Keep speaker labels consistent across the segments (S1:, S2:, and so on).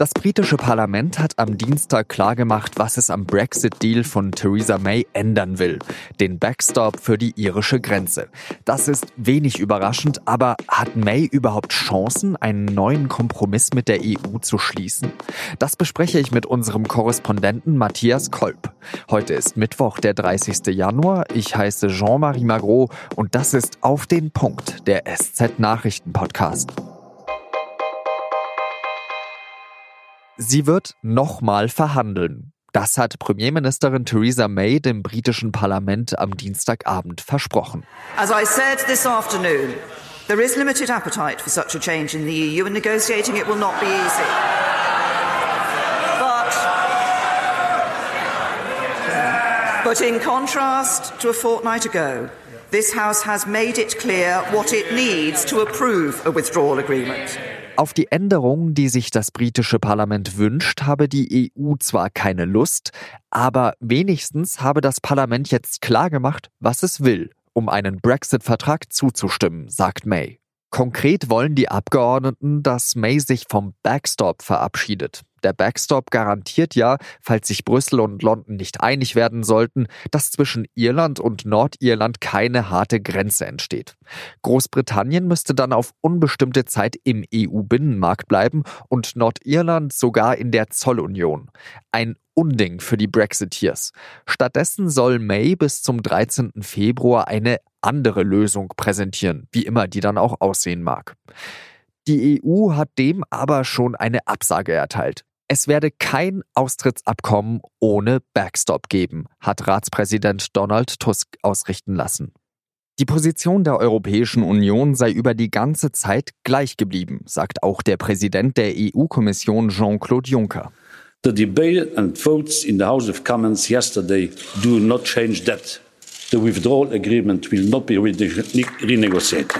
S1: Das britische Parlament hat am Dienstag klargemacht, was es am Brexit-Deal von Theresa May ändern will. Den Backstop für die irische Grenze. Das ist wenig überraschend, aber hat May überhaupt Chancen, einen neuen Kompromiss mit der EU zu schließen? Das bespreche ich mit unserem Korrespondenten Matthias Kolb. Heute ist Mittwoch, der 30. Januar. Ich heiße Jean-Marie Magro und das ist auf den Punkt der SZ-Nachrichten-Podcast. Sie wird nochmal verhandeln. Das hat Premierministerin Theresa May dem britischen Parlament am Dienstagabend versprochen.
S2: As I said this afternoon, there is limited appetite for such a change in the EU and negotiating it will not be easy. But, but in contrast to a fortnight ago, this House has made it clear what it needs to approve a withdrawal agreement.
S1: Auf die Änderungen, die sich das britische Parlament wünscht, habe die EU zwar keine Lust, aber wenigstens habe das Parlament jetzt klargemacht, was es will, um einen Brexit-Vertrag zuzustimmen, sagt May. Konkret wollen die Abgeordneten, dass May sich vom Backstop verabschiedet. Der Backstop garantiert ja, falls sich Brüssel und London nicht einig werden sollten, dass zwischen Irland und Nordirland keine harte Grenze entsteht. Großbritannien müsste dann auf unbestimmte Zeit im EU-Binnenmarkt bleiben und Nordirland sogar in der Zollunion. Ein Unding für die Brexiteers. Stattdessen soll May bis zum 13. Februar eine andere Lösung präsentieren, wie immer die dann auch aussehen mag. Die EU hat dem aber schon eine Absage erteilt. Es werde kein Austrittsabkommen ohne Backstop geben, hat Ratspräsident Donald Tusk ausrichten lassen. Die Position der Europäischen Union sei über die ganze Zeit gleich geblieben, sagt auch der Präsident der EU-Kommission Jean-Claude Juncker.
S3: The debate and votes in the House of Commons yesterday do not change that. The withdrawal agreement will not be renegotiated.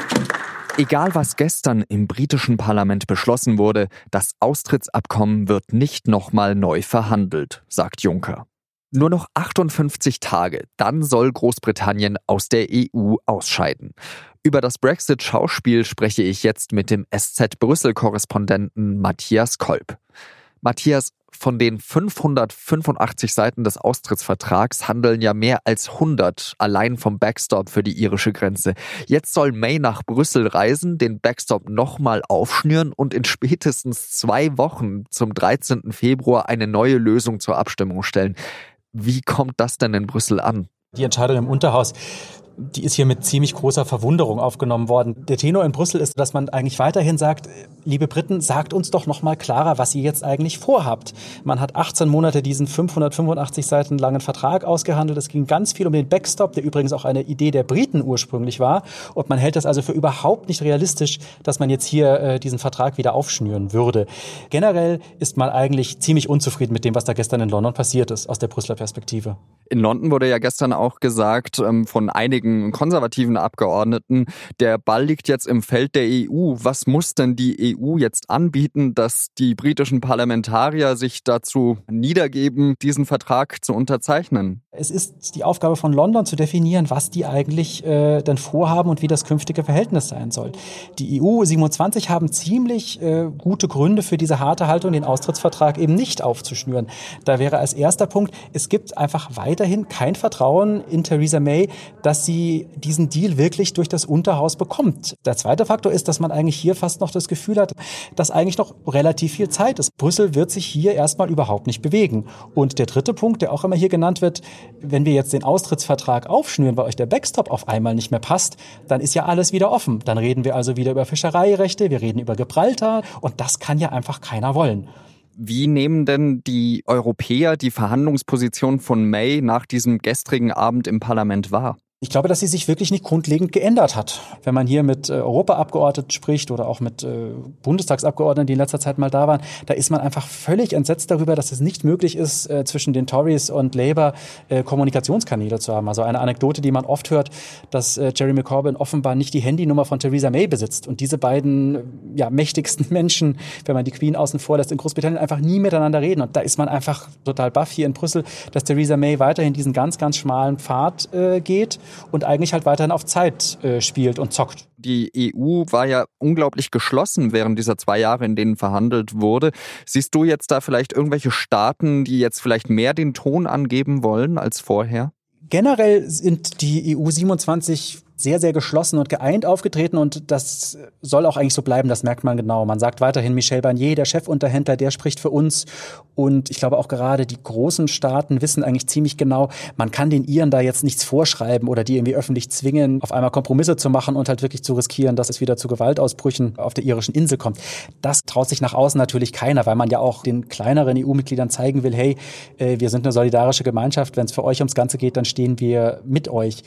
S1: Egal was gestern im britischen Parlament beschlossen wurde, das Austrittsabkommen wird nicht nochmal neu verhandelt, sagt Juncker. Nur noch 58 Tage, dann soll Großbritannien aus der EU ausscheiden. Über das Brexit-Schauspiel spreche ich jetzt mit dem SZ Brüssel-Korrespondenten Matthias Kolb. Matthias, von den 585 Seiten des Austrittsvertrags handeln ja mehr als 100 allein vom Backstop für die irische Grenze. Jetzt soll May nach Brüssel reisen, den Backstop nochmal aufschnüren und in spätestens zwei Wochen zum 13. Februar eine neue Lösung zur Abstimmung stellen. Wie kommt das denn in Brüssel an?
S4: Die Entscheidung im Unterhaus die ist hier mit ziemlich großer Verwunderung aufgenommen worden. Der Tenor in Brüssel ist, dass man eigentlich weiterhin sagt, liebe Briten, sagt uns doch noch mal klarer, was ihr jetzt eigentlich vorhabt. Man hat 18 Monate diesen 585 Seiten langen Vertrag ausgehandelt. Es ging ganz viel um den Backstop, der übrigens auch eine Idee der Briten ursprünglich war. Und man hält das also für überhaupt nicht realistisch, dass man jetzt hier äh, diesen Vertrag wieder aufschnüren würde. Generell ist man eigentlich ziemlich unzufrieden mit dem, was da gestern in London passiert ist, aus der Brüsseler Perspektive.
S1: In London wurde ja gestern auch gesagt ähm, von einigen konservativen Abgeordneten, der Ball liegt jetzt im Feld der EU. Was muss denn die EU jetzt anbieten, dass die britischen Parlamentarier sich dazu niedergeben, diesen Vertrag zu unterzeichnen?
S4: Es ist die Aufgabe von London zu definieren, was die eigentlich äh, denn vorhaben und wie das künftige Verhältnis sein soll. Die EU 27 haben ziemlich äh, gute Gründe für diese harte Haltung, den Austrittsvertrag eben nicht aufzuschnüren. Da wäre als erster Punkt, es gibt einfach weiterhin kein Vertrauen in Theresa May, dass sie diesen Deal wirklich durch das Unterhaus bekommt. Der zweite Faktor ist, dass man eigentlich hier fast noch das Gefühl hat, dass eigentlich noch relativ viel Zeit ist. Brüssel wird sich hier erstmal überhaupt nicht bewegen. Und der dritte Punkt, der auch immer hier genannt wird, wenn wir jetzt den Austrittsvertrag aufschnüren, weil euch der Backstop auf einmal nicht mehr passt, dann ist ja alles wieder offen. Dann reden wir also wieder über Fischereirechte, wir reden über Gibraltar und das kann ja einfach keiner wollen.
S1: Wie nehmen denn die Europäer die Verhandlungsposition von May nach diesem gestrigen Abend im Parlament wahr?
S4: Ich glaube, dass sie sich wirklich nicht grundlegend geändert hat. Wenn man hier mit äh, Europaabgeordneten spricht oder auch mit äh, Bundestagsabgeordneten, die in letzter Zeit mal da waren, da ist man einfach völlig entsetzt darüber, dass es nicht möglich ist, äh, zwischen den Tories und Labour Kommunikationskanäle zu haben. Also eine Anekdote, die man oft hört, dass Jeremy Corbyn offenbar nicht die Handynummer von Theresa May besitzt und diese beiden ja, mächtigsten Menschen, wenn man die Queen außen vor lässt, in Großbritannien einfach nie miteinander reden. Und da ist man einfach total baff hier in Brüssel, dass Theresa May weiterhin diesen ganz, ganz schmalen Pfad geht und eigentlich halt weiterhin auf Zeit äh, spielt und zockt.
S1: Die EU war ja unglaublich geschlossen während dieser zwei Jahre, in denen verhandelt wurde. Siehst du jetzt da vielleicht irgendwelche Staaten, die jetzt vielleicht mehr den Ton angeben wollen als vorher?
S4: Generell sind die EU 27 sehr, sehr geschlossen und geeint aufgetreten und das soll auch eigentlich so bleiben, das merkt man genau. Man sagt weiterhin, Michel Barnier, der Chefunterhändler, der spricht für uns und ich glaube auch gerade die großen Staaten wissen eigentlich ziemlich genau, man kann den Iren da jetzt nichts vorschreiben oder die irgendwie öffentlich zwingen, auf einmal Kompromisse zu machen und halt wirklich zu riskieren, dass es wieder zu Gewaltausbrüchen auf der irischen Insel kommt. Das traut sich nach außen natürlich keiner, weil man ja auch den kleineren EU-Mitgliedern zeigen will, hey, äh, wir sind eine solidarische Gemeinschaft, wenn es für euch ums Ganze geht, dann stehen wir mit euch.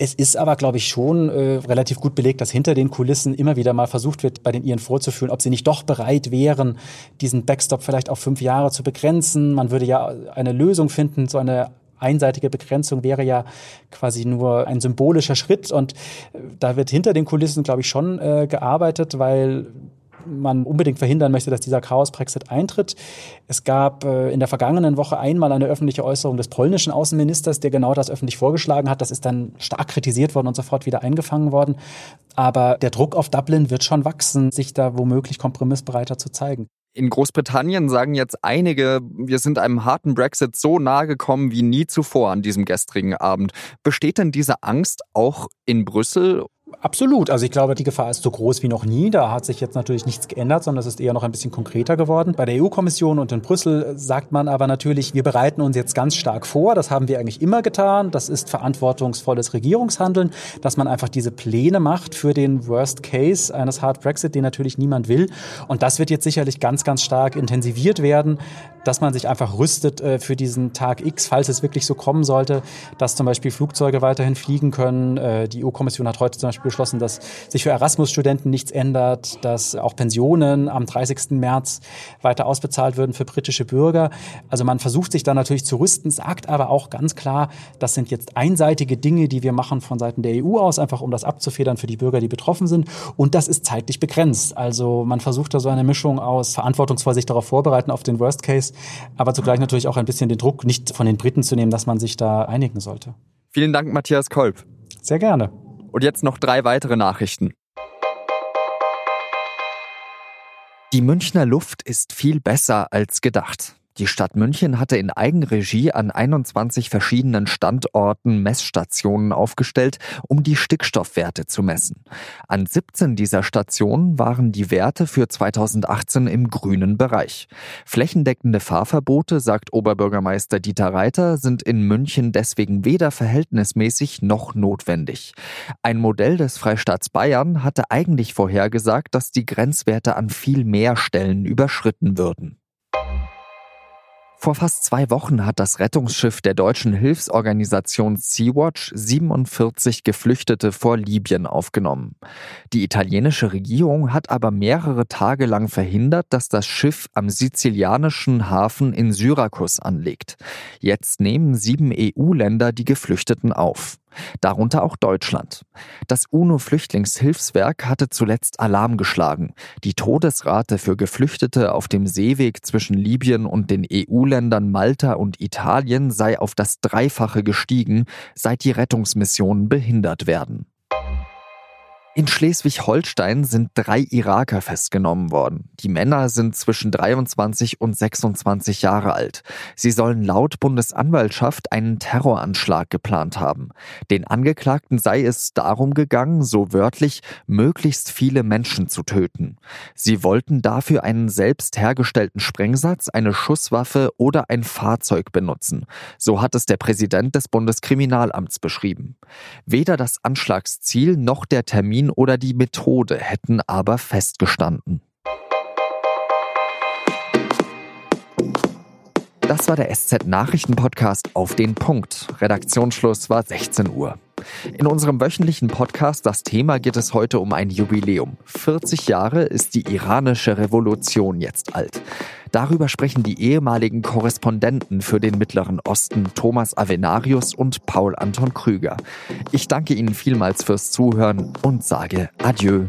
S4: Es ist aber, glaube ich, schon äh, relativ gut belegt, dass hinter den Kulissen immer wieder mal versucht wird, bei den Iren vorzuführen, ob sie nicht doch bereit wären, diesen Backstop vielleicht auf fünf Jahre zu begrenzen. Man würde ja eine Lösung finden, so eine einseitige Begrenzung wäre ja quasi nur ein symbolischer Schritt und äh, da wird hinter den Kulissen, glaube ich, schon äh, gearbeitet, weil man unbedingt verhindern möchte, dass dieser Chaos-Brexit eintritt. Es gab äh, in der vergangenen Woche einmal eine öffentliche Äußerung des polnischen Außenministers, der genau das öffentlich vorgeschlagen hat. Das ist dann stark kritisiert worden und sofort wieder eingefangen worden. Aber der Druck auf Dublin wird schon wachsen, sich da womöglich kompromissbereiter zu zeigen.
S1: In Großbritannien sagen jetzt einige, wir sind einem harten Brexit so nahe gekommen wie nie zuvor an diesem gestrigen Abend. Besteht denn diese Angst auch in Brüssel
S4: Absolut. Also ich glaube, die Gefahr ist so groß wie noch nie. Da hat sich jetzt natürlich nichts geändert, sondern es ist eher noch ein bisschen konkreter geworden. Bei der EU-Kommission und in Brüssel sagt man aber natürlich, wir bereiten uns jetzt ganz stark vor. Das haben wir eigentlich immer getan. Das ist verantwortungsvolles Regierungshandeln, dass man einfach diese Pläne macht für den Worst Case eines Hard Brexit, den natürlich niemand will. Und das wird jetzt sicherlich ganz, ganz stark intensiviert werden, dass man sich einfach rüstet äh, für diesen Tag X, falls es wirklich so kommen sollte, dass zum Beispiel Flugzeuge weiterhin fliegen können. Äh, die EU-Kommission hat heute zum Beispiel beschlossen, dass sich für Erasmus-Studenten nichts ändert, dass auch Pensionen am 30. März weiter ausbezahlt würden für britische Bürger. Also man versucht sich da natürlich zu rüsten, sagt aber auch ganz klar, das sind jetzt einseitige Dinge, die wir machen von Seiten der EU aus, einfach um das abzufedern für die Bürger, die betroffen sind. Und das ist zeitlich begrenzt. Also man versucht da so eine Mischung aus verantwortungsvoll sich darauf vorbereiten auf den Worst Case, aber zugleich natürlich auch ein bisschen den Druck nicht von den Briten zu nehmen, dass man sich da einigen sollte.
S1: Vielen Dank, Matthias Kolb.
S4: Sehr gerne.
S1: Und jetzt noch drei weitere Nachrichten. Die Münchner Luft ist viel besser als gedacht. Die Stadt München hatte in Eigenregie an 21 verschiedenen Standorten Messstationen aufgestellt, um die Stickstoffwerte zu messen. An 17 dieser Stationen waren die Werte für 2018 im grünen Bereich. Flächendeckende Fahrverbote, sagt Oberbürgermeister Dieter Reiter, sind in München deswegen weder verhältnismäßig noch notwendig. Ein Modell des Freistaats Bayern hatte eigentlich vorhergesagt, dass die Grenzwerte an viel mehr Stellen überschritten würden. Vor fast zwei Wochen hat das Rettungsschiff der deutschen Hilfsorganisation Sea-Watch 47 Geflüchtete vor Libyen aufgenommen. Die italienische Regierung hat aber mehrere Tage lang verhindert, dass das Schiff am sizilianischen Hafen in Syrakus anlegt. Jetzt nehmen sieben EU-Länder die Geflüchteten auf darunter auch Deutschland. Das UNO-Flüchtlingshilfswerk hatte zuletzt Alarm geschlagen. Die Todesrate für Geflüchtete auf dem Seeweg zwischen Libyen und den EU-Ländern Malta und Italien sei auf das Dreifache gestiegen, seit die Rettungsmissionen behindert werden. In Schleswig-Holstein sind drei Iraker festgenommen worden. Die Männer sind zwischen 23 und 26 Jahre alt. Sie sollen laut Bundesanwaltschaft einen Terroranschlag geplant haben. Den Angeklagten sei es darum gegangen, so wörtlich, möglichst viele Menschen zu töten. Sie wollten dafür einen selbst hergestellten Sprengsatz, eine Schusswaffe oder ein Fahrzeug benutzen. So hat es der Präsident des Bundeskriminalamts beschrieben. Weder das Anschlagsziel noch der Termin oder die Methode hätten aber festgestanden. Das war der SZ-Nachrichten-Podcast auf den Punkt. Redaktionsschluss war 16 Uhr. In unserem wöchentlichen Podcast Das Thema geht es heute um ein Jubiläum. 40 Jahre ist die iranische Revolution jetzt alt. Darüber sprechen die ehemaligen Korrespondenten für den Mittleren Osten Thomas Avenarius und Paul Anton Krüger. Ich danke Ihnen vielmals fürs Zuhören und sage Adieu.